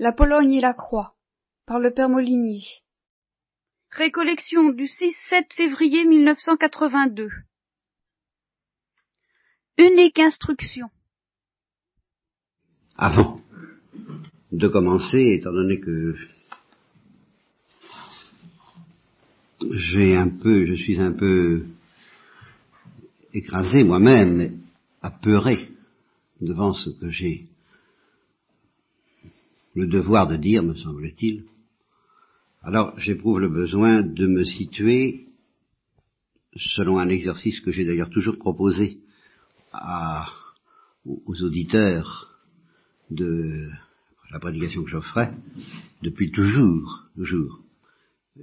La Pologne et la Croix, par le père Molinier. Récollection du 6-7 février 1982. Unique instruction. Avant de commencer, étant donné que j'ai un peu, je suis un peu écrasé moi-même, apeuré devant ce que j'ai le devoir de dire, me semble-t-il. Alors j'éprouve le besoin de me situer selon un exercice que j'ai d'ailleurs toujours proposé aux auditeurs de la prédication que j'offrais, depuis toujours, toujours.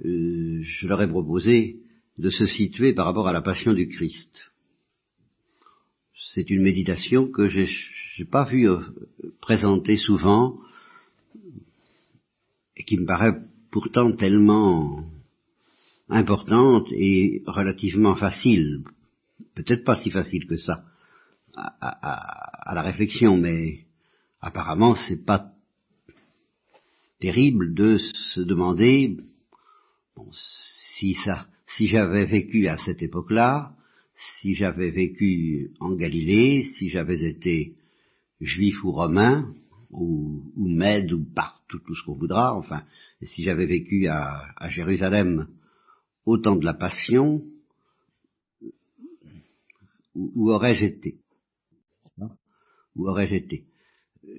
Euh, je leur ai proposé de se situer par rapport à la passion du Christ. C'est une méditation que j'ai n'ai pas vu euh, présenter souvent et qui me paraît pourtant tellement importante et relativement facile, peut-être pas si facile que ça, à, la réflexion, mais apparemment c'est pas terrible de se demander si ça, si j'avais vécu à cette époque-là, si j'avais vécu en Galilée, si j'avais été juif ou romain, ou, ou Mède, ou partout, tout ce qu'on voudra, enfin, si j'avais vécu à, Jérusalem au temps de la Passion, où, aurais-je été? Où aurais-je été? Euh,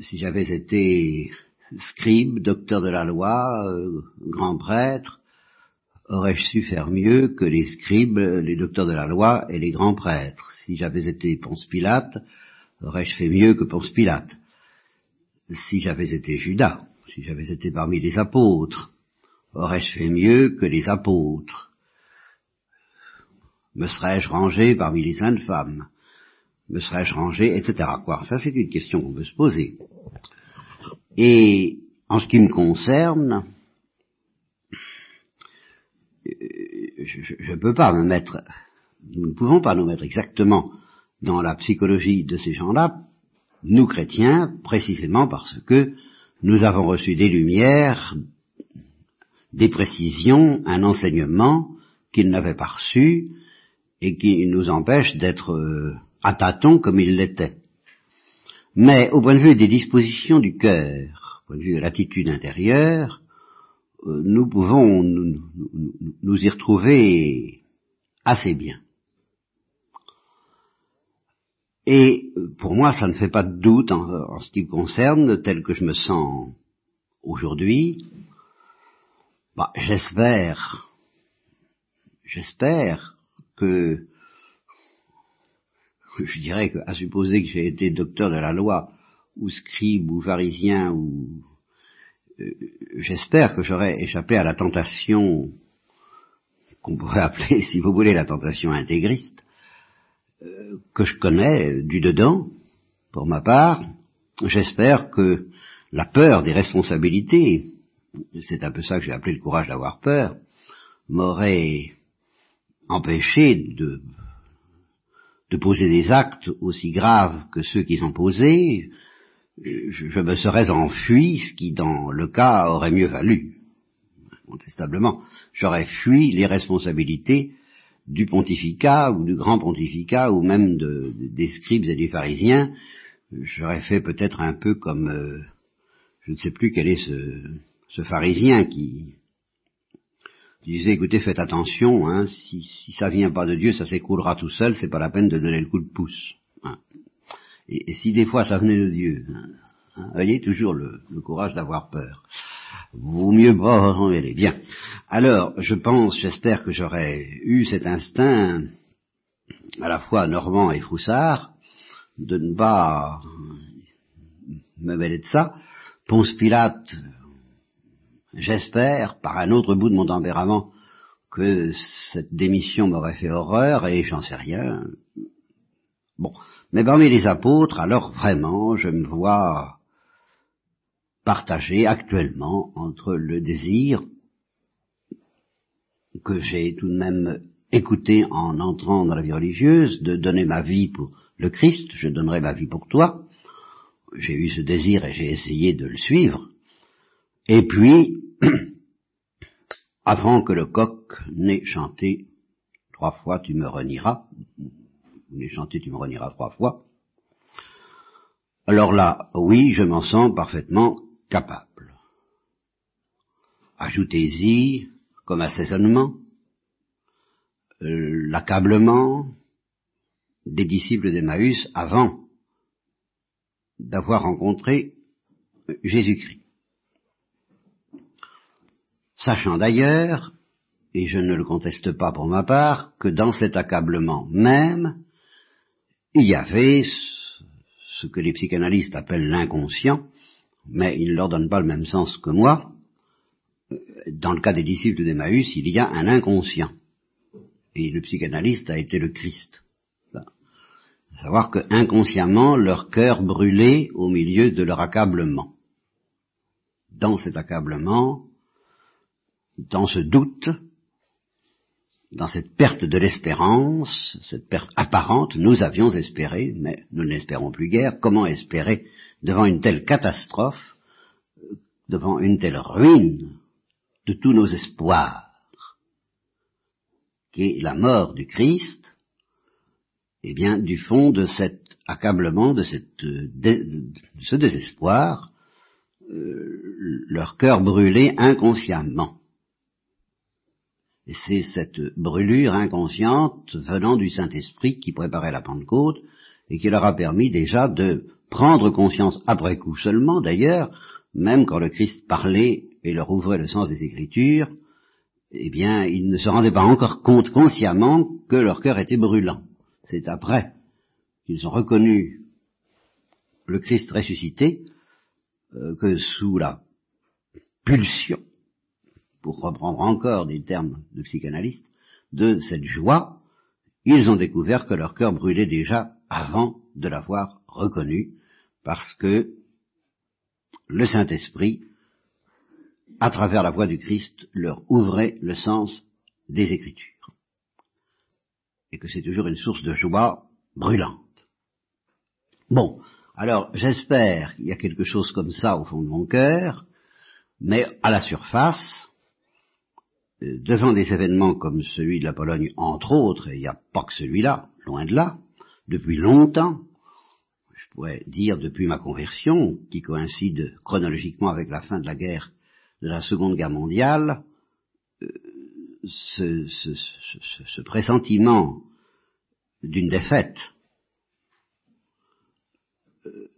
Si j'avais été scribe, docteur de la loi, euh, grand prêtre, aurais-je su faire mieux que les scribes, les docteurs de la loi et les grands prêtres? Si j'avais été Ponce Pilate, aurais-je fait mieux que Ponce Pilate? Si j'avais été Judas, si j'avais été parmi les apôtres, aurais-je fait mieux que les apôtres? Me serais-je rangé parmi les saintes femmes Me serais-je rangé, etc. Quoi? Ça, c'est une question qu'on peut se poser. Et en ce qui me concerne, je ne peux pas me mettre, nous ne pouvons pas nous mettre exactement dans la psychologie de ces gens-là, nous chrétiens, précisément parce que nous avons reçu des lumières, des précisions, un enseignement qu'ils n'avaient pas reçu et qui nous empêche d'être euh, à tâtons comme ils l'étaient. Mais au point de vue des dispositions du cœur, au point de vue de l'attitude intérieure, euh, nous pouvons nous, y retrouver assez bien. Et pour moi, ça ne fait pas de doute en, ce qui me concerne, tel que je me sens aujourd'hui. Bah, j'espère, j'espère que, je dirais qu'à supposer que j'ai été docteur de la loi, ou scribe, ou pharisien, ou euh, j'espère que j'aurai échappé à la tentation qu'on pourrait appeler, si vous voulez, la tentation intégriste, euh, que je connais du dedans, pour ma part. J'espère que la peur des responsabilités, c'est un peu ça que j'ai appelé le courage d'avoir peur, m'aurait empêché de, de poser des actes aussi graves que ceux qu'ils ont posés, je, me serais enfui, ce qui dans le cas aurait mieux valu, incontestablement. J'aurais fui les responsabilités du pontificat ou du grand pontificat ou même de, des scribes et des pharisiens. J'aurais fait peut-être un peu comme, euh, je ne sais plus quel est ce, ce pharisien qui, disait écoutez faites attention, hein, si, si ça vient pas de Dieu, ça s'écroulera tout seul, c'est pas la peine de donner le coup de pouce. Hein. Et, si des fois ça venait de Dieu, hein, hein voyez toujours le, courage d'avoir peur. Vaut mieux en. Bien. Alors, je pense, j'espère que j'aurais eu cet instinct, à la fois normand et froussard, de ne pas me mêler de ça. Ponce Pilate, j'espère, par un autre bout de mon tempérament, que cette démission m'aurait fait horreur, et j'en sais rien. Bon, mais parmi les apôtres, alors vraiment, je me vois partagé actuellement entre le désir que j'ai tout de même écouté en entrant dans la vie religieuse, de donner ma vie pour le Christ, je donnerai ma vie pour toi, j'ai eu ce désir et j'ai essayé de le suivre. Et puis, avant que le coq n'ait chanté trois fois, tu me renieras, n'ait chanté, tu me renieras trois fois, alors là, oui, je m'en sens parfaitement capable. Ajoutez-y, comme assaisonnement, euh, l'accablement des disciples d'Emmaüs avant d'avoir rencontré Jésus-Christ. Sachant d'ailleurs, et je ne le conteste pas pour ma part, que dans cet accablement même, il y avait ce que les psychanalystes appellent l'inconscient, mais ils ne leur donnent pas le même sens que moi. Dans le cas des disciples d'Emmaüs, il y a un inconscient. Et le psychanalyste a été le Christ savoir que inconsciemment leur cœur brûlait au milieu de leur accablement. Dans cet accablement, dans ce doute, dans cette perte de l'espérance, cette perte apparente, nous avions espéré, mais nous n'espérons plus guère. Comment espérer devant une telle catastrophe, devant une telle ruine de tous nos espoirs, qui est la mort du Christ, eh bien, du fond de cet accablement, de, cette, euh, ce désespoir, euh, leur cœur brûlait inconsciemment. Et c'est cette brûlure inconsciente venant du Saint-Esprit qui préparait la Pentecôte et qui leur a permis déjà de prendre conscience après coup seulement, d'ailleurs, même quand le Christ parlait et leur ouvrait le sens des Écritures, eh bien, ils ne se rendaient pas encore compte consciemment que leur cœur était brûlant. C'est après qu'ils ont reconnu le Christ ressuscité euh, que sous la pulsion, pour reprendre encore des termes de psychanalyste, de cette joie, ils ont découvert que leur cœur brûlait déjà avant de l'avoir reconnu, parce que le Saint-Esprit, à travers la voix du Christ, leur ouvrait le sens des Écritures et que c'est toujours une source de joie brûlante. Bon, alors j'espère qu'il y a quelque chose comme ça au fond de mon cœur, mais à la surface, euh, devant des événements comme celui de la Pologne, entre autres, et il n'y a pas que celui-là, loin de là, depuis longtemps, pourrais dire depuis ma conversion, qui coïncide chronologiquement avec la fin de la guerre de la Seconde Guerre mondiale, euh, ce, pressentiment d'une défaite euh,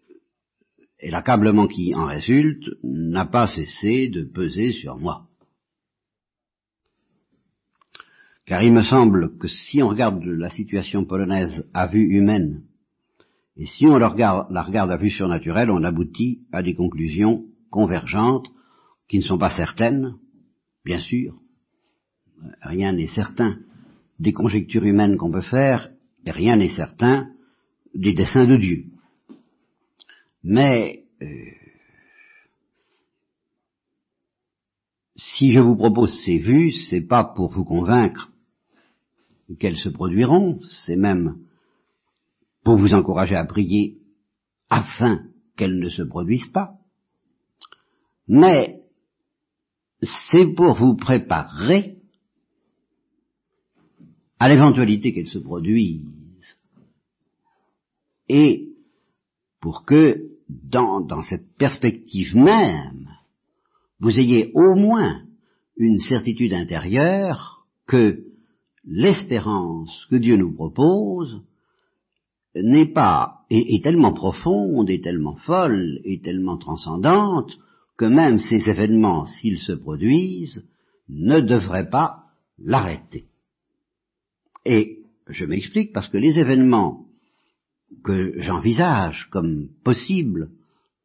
et l'accablement qui en résulte n'a pas cessé de peser sur moi. Car il me semble que si on regarde la situation polonaise à vue humaine, et si on la regarde, la à vue surnaturelle, on aboutit à des conclusions convergentes qui ne sont pas certaines, bien sûr, rien n'est certain des conjectures humaines qu'on peut faire, et rien n'est certain des desseins de Dieu. Mais euh, si je vous propose ces vues, c'est pas pour vous convaincre qu'elles se produiront, c'est même pour vous encourager à prier afin qu'elles ne se produisent pas. Mais c'est pour vous préparer à l'éventualité qu'elle se produise, et pour que, dans cette perspective même, vous ayez au moins une certitude intérieure que l'espérance que Dieu nous propose n'est pas, est, est, tellement profonde, et tellement folle, et tellement transcendante, que même ces événements, s'ils se produisent, ne devraient pas l'arrêter. Et je m'explique parce que les événements que j'envisage comme possibles,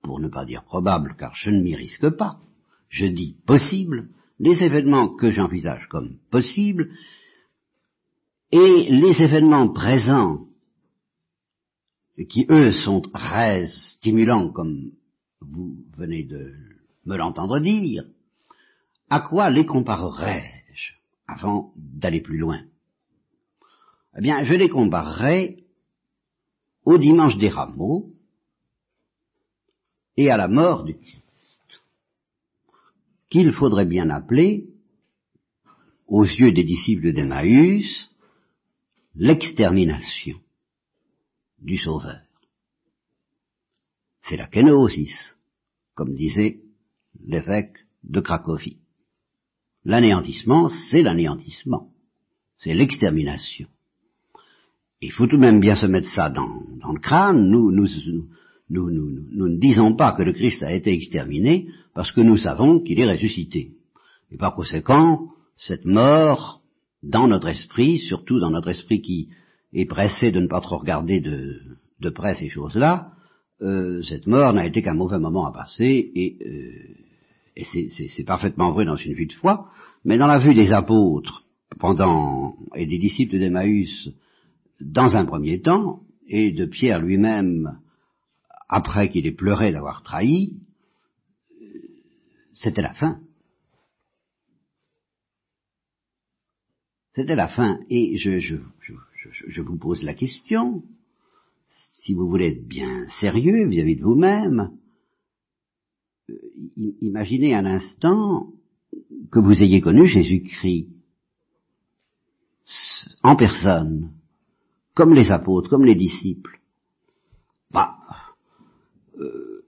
pour ne pas dire probables, car je ne m'y risque pas, je dis possible, les événements que j'envisage comme possibles et les événements présents qui, eux, sont très stimulants, comme vous venez de me l'entendre dire, à quoi les comparerais-je avant d'aller plus loin? Eh bien, je les comparerai au dimanche des rameaux, et à la mort du Christ, qu'il faudrait bien appeler, aux yeux des disciples d'Emmaüs, l'extermination du Sauveur. C'est la kénosis, comme disait l'évêque de Cracovie. L'anéantissement, c'est l'anéantissement. C'est l'extermination. Il faut tout de même bien se mettre ça dans, le crâne. Nous ne disons pas que le Christ a été exterminé parce que nous savons qu'il est ressuscité. Et par conséquent, cette mort, dans notre esprit, surtout dans notre esprit qui est pressé de ne pas trop regarder de, de près ces choses-là, euh, cette mort n'a été qu'un mauvais moment à passer, et, euh, et c'est parfaitement vrai dans une vue de foi, mais dans la vue des apôtres pendant et des disciples d'Emmaüs dans un premier temps, et de Pierre lui-même après qu'il ait pleuré d'avoir trahi, c'était la fin. C'était la fin. Et je, je, je, je, vous pose la question, si vous voulez être bien sérieux vis-à-vis de vous-même, euh, imaginez un instant que vous ayez connu Jésus-Christ en personne, comme les apôtres, comme les disciples. Bah, euh,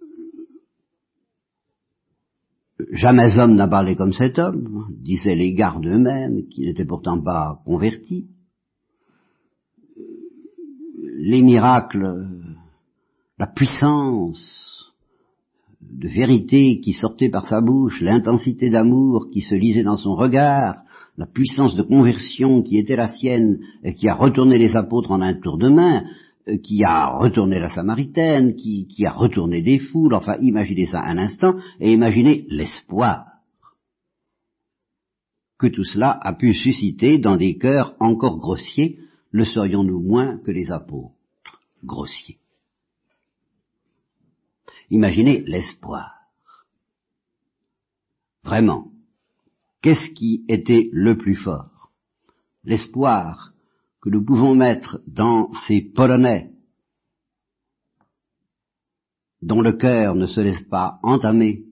jamais homme n'a parlé comme cet homme, disaient les gardes eux-mêmes, qui n'étaient pourtant pas convertis. Les miracles, la puissance de vérité qui sortait par sa bouche, l'intensité d'amour qui se lisait dans son regard, la puissance de conversion qui était la sienne et qui a retourné les apôtres en un tour de main, euh, qui a retourné la Samaritaine, qui, a retourné des foules, enfin imaginez ça un instant, et imaginez l'espoir que tout cela a pu susciter dans des cœurs encore grossiers, le serions-nous moins que les apôtres? Grossiers. Imaginez l'espoir. Vraiment, qu'est-ce qui était le plus fort? L'espoir que nous pouvons mettre dans ces Polonais dont le cœur ne se laisse pas entamer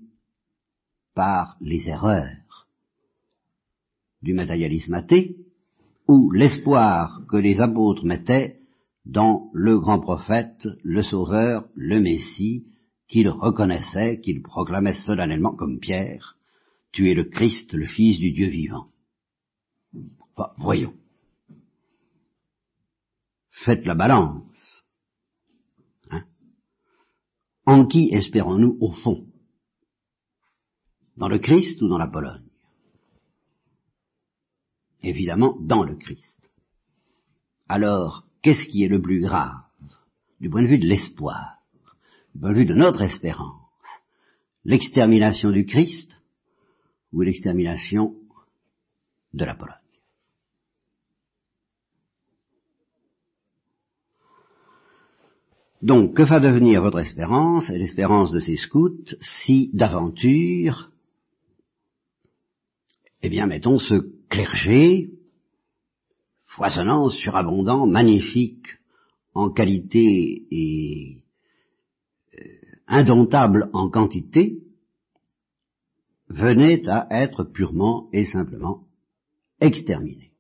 par les erreurs du matérialisme athée, ou l'espoir que les apôtres mettaient dans le grand prophète, le Sauveur, le Messie, qu'ils reconnaissaient, qu'ils proclamaient solennellement comme Pierre, tu es le Christ, le Fils du Dieu vivant. voyons faites la balance. Hein en qui espérons-nous au fond? Dans le Christ ou dans la Pologne? Évidemment, dans le Christ. Alors, qu'est-ce qui est le plus grave? Du point de vue de l'espoir, du point de vue de notre espérance L'extermination du Christ ou l'extermination de la Pologne? Donc, que va devenir votre espérance et l'espérance de ces scouts si d'aventure, eh bien, mettons ce clergé, foisonnant, surabondant, magnifique, en qualité et euh, indomptable en quantité, venait à être purement et simplement exterminé.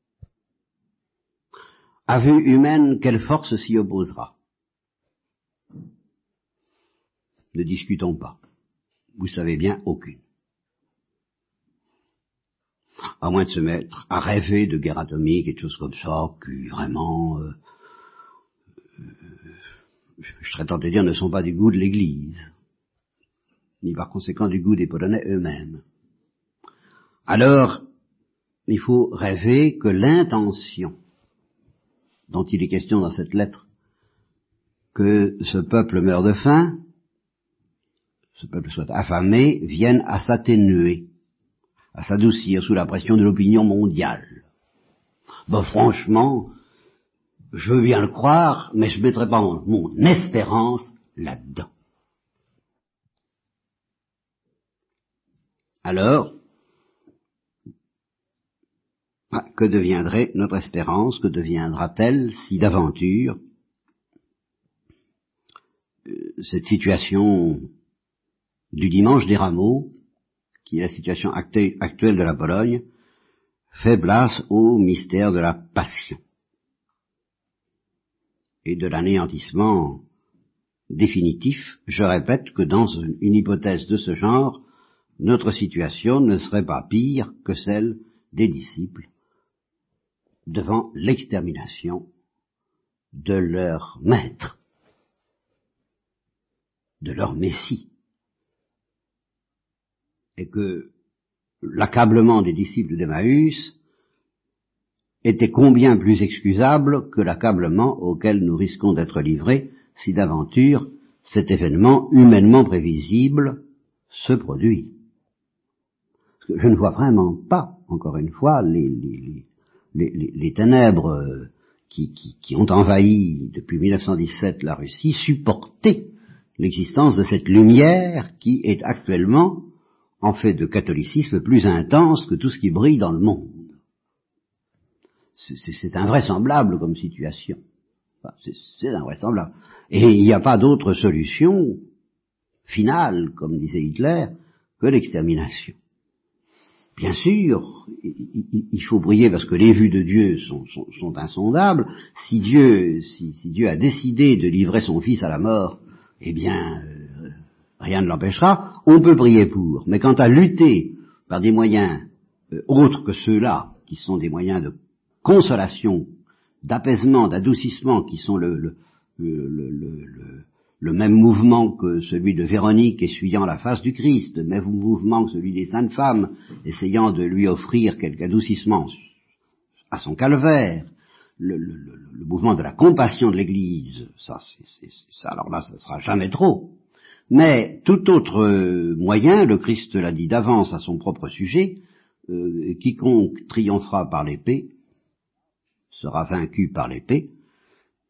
À vue humaine, quelle force s'y opposera? Ne discutons pas. Vous savez bien aucune. À moins de se mettre à rêver de guerre atomique et de choses comme ça, qui vraiment, euh, euh, je serais tenté de dire, ne sont pas du goût de l'Église, ni par conséquent du goût des Polonais eux-mêmes. Alors, il faut rêver que l'intention dont il est question dans cette lettre, que ce peuple meurt de faim, ce peuple soit affamé, vienne à s'atténuer, à s'adoucir sous la pression de l'opinion mondiale. Ben franchement, je veux bien le croire, mais je ne mettrai pas mon, espérance là-dedans. Alors, ah, que deviendrait notre espérance, que deviendra-t-elle si d'aventure euh, cette situation du dimanche des rameaux, qui est la situation actuelle de la Pologne, fait place au mystère de la passion et de l'anéantissement définitif. Je répète que dans une hypothèse de ce genre, notre situation ne serait pas pire que celle des disciples devant l'extermination de leur maître, de leur Messie, et que l'accablement des disciples d'Emmaüs était combien plus excusable que l'accablement auquel nous risquons d'être livrés si d'aventure cet événement humainement prévisible se produit. je ne vois vraiment pas, encore une fois, les, ténèbres euh, qui, qui, ont envahi depuis 1917 la Russie supporter l'existence de cette lumière qui est actuellement en fait de catholicisme plus intense que tout ce qui brille dans le monde. C'est invraisemblable comme situation. c'est invraisemblable. Et il n'y a pas d'autre solution finale, comme disait Hitler, que l'extermination. Bien sûr, il faut prier parce que les vues de Dieu sont, insondables. Si Dieu, si, Dieu a décidé de livrer son Fils à la mort, eh bien, euh, rien ne l'empêchera. On peut prier pour. Mais quant à lutter par des moyens euh, autres que ceux-là, qui sont des moyens de consolation, d'apaisement, d'adoucissement, qui sont le, même mouvement que celui de Véronique essuyant la face du Christ, le même mouvement que celui des saintes femmes, essayant de lui offrir quelque adoucissement à son calvaire, le, mouvement de la compassion de l'Église, ça, c'est, ça, alors là, ça sera jamais trop. Mais tout autre moyen, le Christ l'a dit d'avance à son propre sujet, euh, quiconque triomphera par l'épée sera vaincu par l'épée,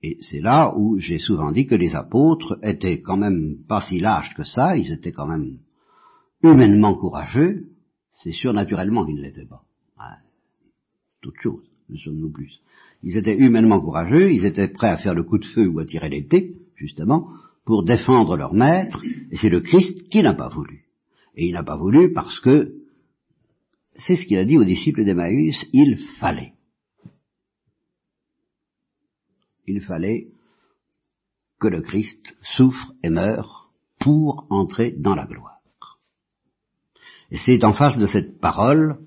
et c'est là où j'ai souvent dit que les apôtres étaient quand même pas si lâches que ça, ils étaient quand même humainement courageux, c'est sûr naturellement qu'ils ne l'étaient pas. Ah, toute chose, ne sommes-nous plus. Ils étaient humainement courageux, ils étaient prêts à faire le coup de feu ou à tirer l'épée, justement, pour défendre leur maître, et c'est le Christ qui n'a pas voulu. Et il n'a pas voulu parce que, c'est ce qu'il a dit aux disciples d'Emmaüs, il fallait. il fallait que le Christ souffre et meure pour entrer dans la gloire. Et c'est en face de cette parole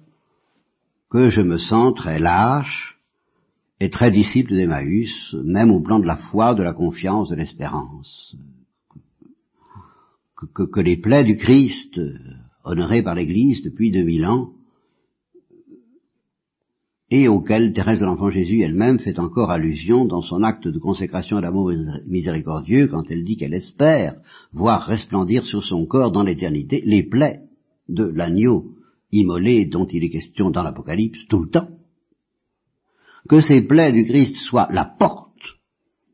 que je me sens très lâche et très disciple d'Emmaüs, même au plan de la foi, de la confiance, de l'espérance. Que, que, les plaies du Christ, honorées par l'Église depuis 2000 ans, et auquel Thérèse de l'Enfant Jésus elle-même fait encore allusion dans son acte de consécration à l'amour miséricordieux quand elle dit qu'elle espère voir resplendir sur son corps dans l'éternité les plaies de l'agneau immolé dont il est question dans l'Apocalypse tout le temps. Que ces plaies du Christ soient la porte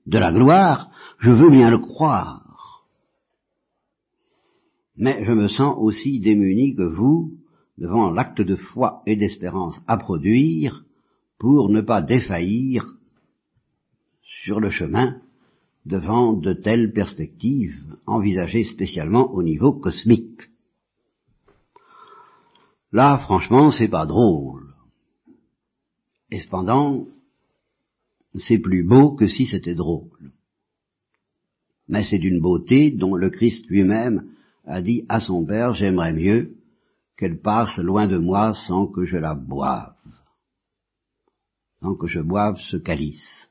de la gloire, je veux bien le croire. Mais je me sens aussi démuni que vous devant l'acte de foi et d'espérance à produire pour ne pas défaillir sur le chemin devant de telles perspectives envisagées spécialement au niveau cosmique. Là, franchement, c'est pas drôle. Et cependant, c'est plus beau que si c'était drôle. Mais c'est d'une beauté dont le Christ lui-même a dit à son Père, j'aimerais mieux qu'elle passe loin de moi sans que je la boive, sans que je boive ce calice.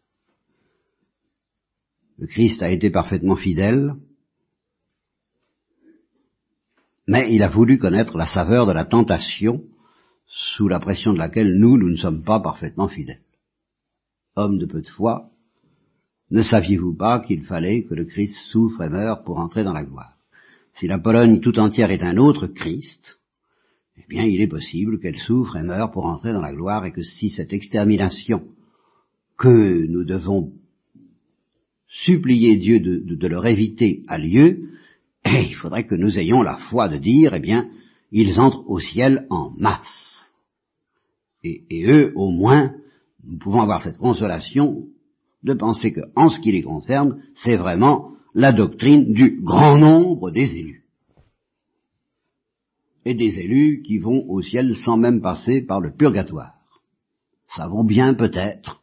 Le Christ a été parfaitement fidèle, mais il a voulu connaître la saveur de la tentation sous la pression de laquelle nous, nous ne sommes pas parfaitement fidèles. Homme de peu de foi, ne saviez-vous pas qu'il fallait que le Christ souffre et meure pour entrer dans la gloire? Si la Pologne tout entière est un autre Christ, eh bien il est possible qu'elle souffre et meure pour entrer dans la gloire et que si cette extermination que nous devons supplier Dieu de, leur éviter a lieu, eh, il faudrait que nous ayons la foi de dire, eh bien, ils entrent au ciel en masse. Et, eux, au moins, nous pouvons avoir cette consolation de penser que, en ce qui les concerne, c'est vraiment la doctrine du grand nombre des élus. et des élus qui vont au ciel sans même passer par le purgatoire. Ça vaut bien peut-être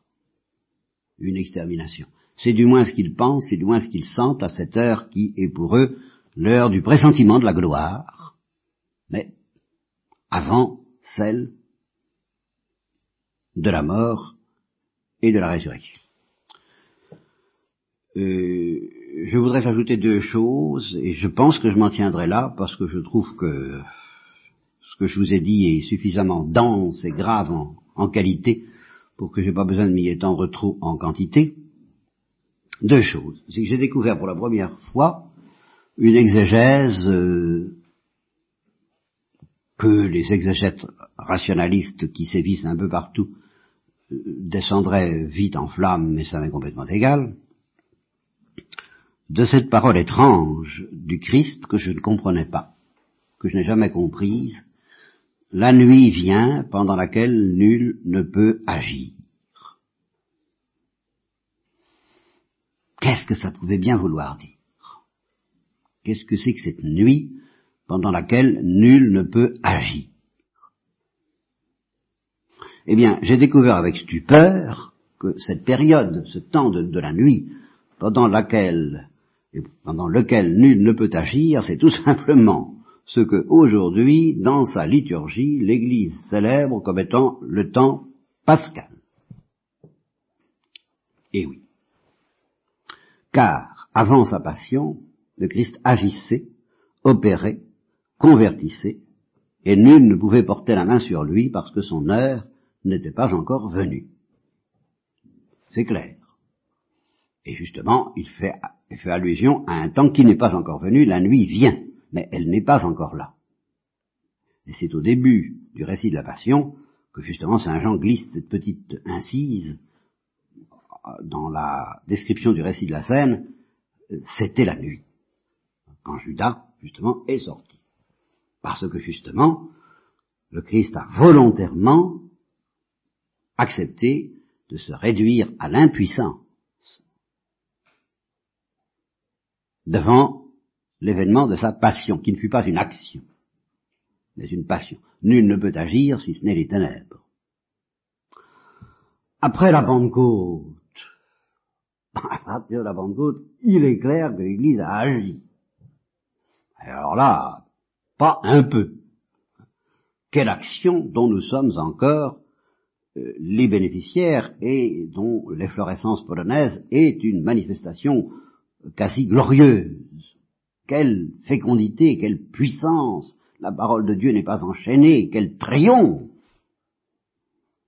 une extermination. C'est du moins ce qu'ils pensent, c'est du moins ce qu'ils sentent à cette heure qui est pour eux l'heure du pressentiment de la gloire, mais avant celle de la mort et de la résurrection. Euh, je voudrais ajouter deux choses, et je pense que je m'en tiendrai là, parce que je trouve que ce que je vous ai dit est suffisamment dense et grave en, qualité pour que je n'ai pas besoin de m'y étendre trop en quantité. Deux choses. C'est que j'ai découvert pour la première fois une exégèse euh, que les exégètes rationalistes qui sévissent un peu partout descendraient vite en flammes, mais ça m'est complètement égal de cette parole étrange du Christ que je ne comprenais pas, que je n'ai jamais comprise, la nuit vient pendant laquelle nul ne peut agir. Qu'est-ce que ça pouvait bien vouloir dire? Qu'est-ce que c'est que cette nuit pendant laquelle nul ne peut agir? Eh bien, j'ai découvert avec stupeur que cette période, ce temps de, la nuit, pendant laquelle pendant lequel nul ne peut agir, c'est tout simplement ce que aujourd'hui, dans sa liturgie, l'Église célèbre comme étant le temps pascal. Et oui. Car, avant sa passion, le Christ agissait, opérait, convertissait, et nul ne pouvait porter la main sur lui parce que son heure n'était pas encore venue. C'est clair. Et justement, il fait, fait, allusion à un temps qui n'est pas encore venu, la nuit vient, mais elle n'est pas encore là. Et c'est au début du récit de la Passion que justement Saint Jean glisse cette petite incise dans la description du récit de la scène, c'était la nuit, quand Judas, justement, est sorti. Parce que justement, le Christ a volontairement accepté de se réduire à l'impuissance devant l'événement de sa passion, qui ne fut pas une action, mais une passion. Nul ne peut agir si ce n'est les ténèbres. Après la Pentecôte, après la il est clair que l'Église a agi. Alors là, pas un peu. Quelle action dont nous sommes encore les bénéficiaires et dont l'efflorescence polonaise est une manifestation quasi glorieuse. Quelle fécondité, quelle puissance. La parole de Dieu n'est pas enchaînée, quel triomphe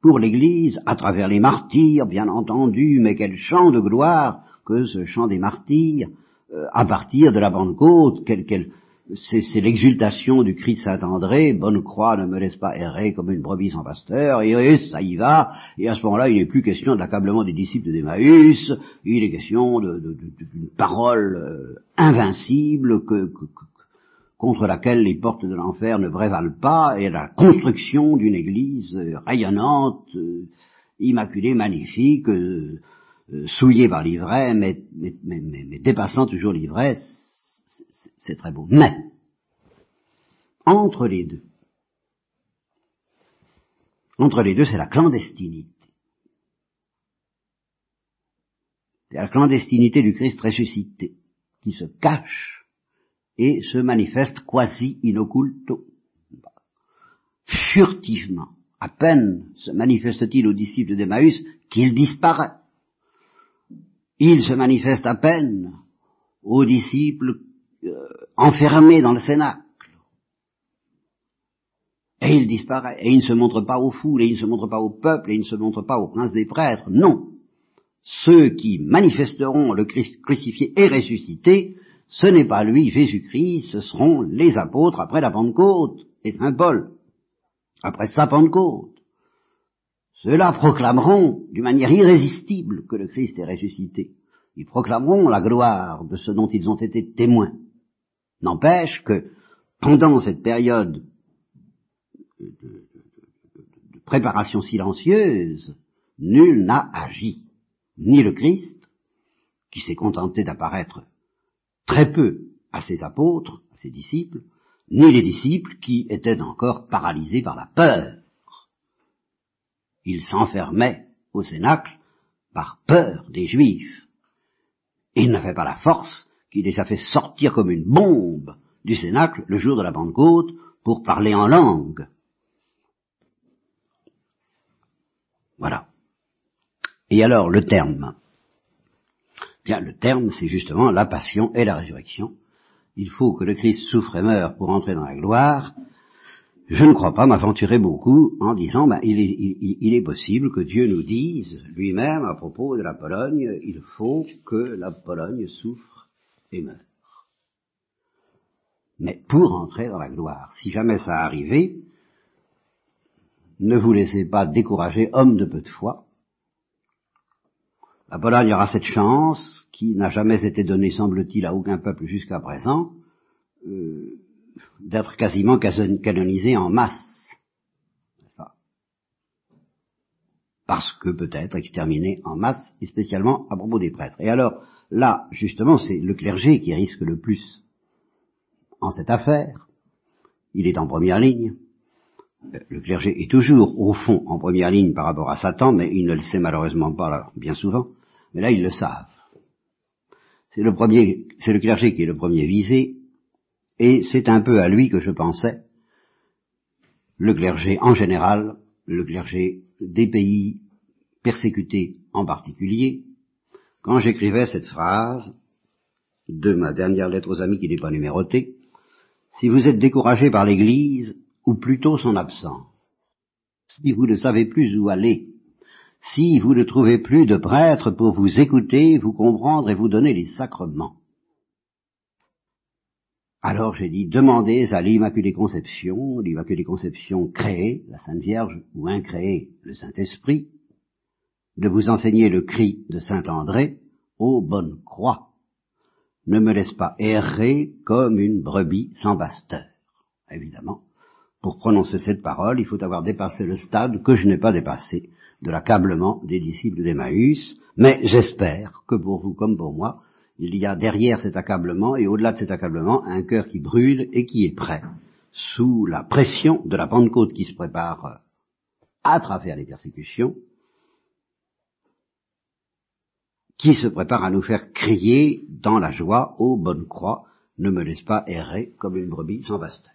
pour l'Église, à travers les martyrs, bien entendu, mais quel chant de gloire que ce chant des martyrs, euh, à partir de la Pentecôte, quel, quel, c'est l'exultation du cri de Saint-André, bonne croix ne me laisse pas errer comme une brebis sans pasteur, et, ça y va, et à ce moment-là, il n'est plus question de l'accablement des disciples d'Emmaüs, il est question d'une parole euh, invincible que, contre laquelle les portes de l'enfer ne prévalent pas, et la construction d'une église euh, rayonnante, euh, immaculée, magnifique, souillée par l'ivresse, mais dépassant toujours l'ivresse, c'est très beau. Mais, entre les deux, entre les deux, c'est la clandestinité. C'est la clandestinité du Christ ressuscité, qui se cache et se manifeste quasi in occulto, furtivement. À peine se manifeste-t-il aux disciples d'Emmaüs qu'il disparaît. Il se manifeste à peine aux disciples euh, enfermé dans le cénacle. Et il disparaît, et il ne se montre pas aux foules, et il ne se montre pas au peuple, et il ne se montre pas aux princes des prêtres, non. Ceux qui manifesteront le Christ crucifié et ressuscité, ce n'est pas lui, Jésus-Christ, ce seront les apôtres après la Pentecôte, et Saint Paul, après sa Pentecôte. Ceux-là proclameront d'une manière irrésistible que le Christ est ressuscité. Ils proclameront la gloire de ce dont ils ont été témoins. N'empêche que pendant cette période de, préparation silencieuse, nul n'a agi, ni le Christ, qui s'est contenté d'apparaître très peu à ses apôtres, à ses disciples, ni les disciples qui étaient encore paralysés par la peur. Ils s'enfermaient au cénacle par peur des Juifs. Ils n'avaient pas la force qui les a fait sortir comme une bombe du cénacle le jour de la Pentecôte pour parler en langue. Voilà. Et alors, le terme. Bien, le terme, c'est justement la passion et la résurrection. Il faut que le Christ souffre et meure pour entrer dans la gloire. Je ne crois pas m'aventurer beaucoup en disant, ben, il, est, il, est, possible que Dieu nous dise lui-même à propos de la Pologne, il faut que la Pologne souffre et meure. Mais pour entrer dans la gloire, si jamais ça arrivait, ne vous laissez pas décourager, homme de peu de foi. La Pologne aura cette chance, qui n'a jamais été donnée, semble-t-il, à aucun peuple jusqu'à présent, euh, d'être quasiment canonisée en masse. Parce que peut-être exterminée en masse, et spécialement à propos des prêtres. Et alors, là, justement, c'est le clergé qui risque le plus en cette affaire. Il est en première ligne le clergé est toujours, au fond, en première ligne par rapport à Satan, mais il ne le sait malheureusement pas bien souvent. Mais là, ils le savent. C'est le c'est le clergé qui est le premier visé, et c'est un peu à lui que je pensais. Le clergé en général, le clergé des pays persécutés en particulier, quand j'écrivais cette phrase de ma dernière lettre aux amis qui n'est pas numérotée, si vous êtes découragé par l'Église, ou plutôt son absence. Si vous ne savez plus où aller, si vous ne trouvez plus de prêtre pour vous écouter, vous comprendre et vous donner les sacrements, alors j'ai dit, demandez à l'Immaculée Conception, l'Immaculée Conception créée, la Sainte Vierge, ou incréée, le Saint-Esprit, de vous enseigner le cri de Saint André, ô bonne croix, ne me laisse pas errer comme une brebis sans pasteur. Évidemment, pour prononcer cette parole, il faut avoir dépassé le stade que je n'ai pas dépassé de l'accablement des disciples d'Emmaüs, mais j'espère que pour vous comme pour moi, il y a derrière cet accablement et au-delà de cet accablement un cœur qui brûle et qui est prêt, sous la pression de la Pentecôte qui se prépare à travers les persécutions, qui se prépare à nous faire crier dans la joie, ô bonne croix, ne me laisse pas errer comme une brebis sans pasteur.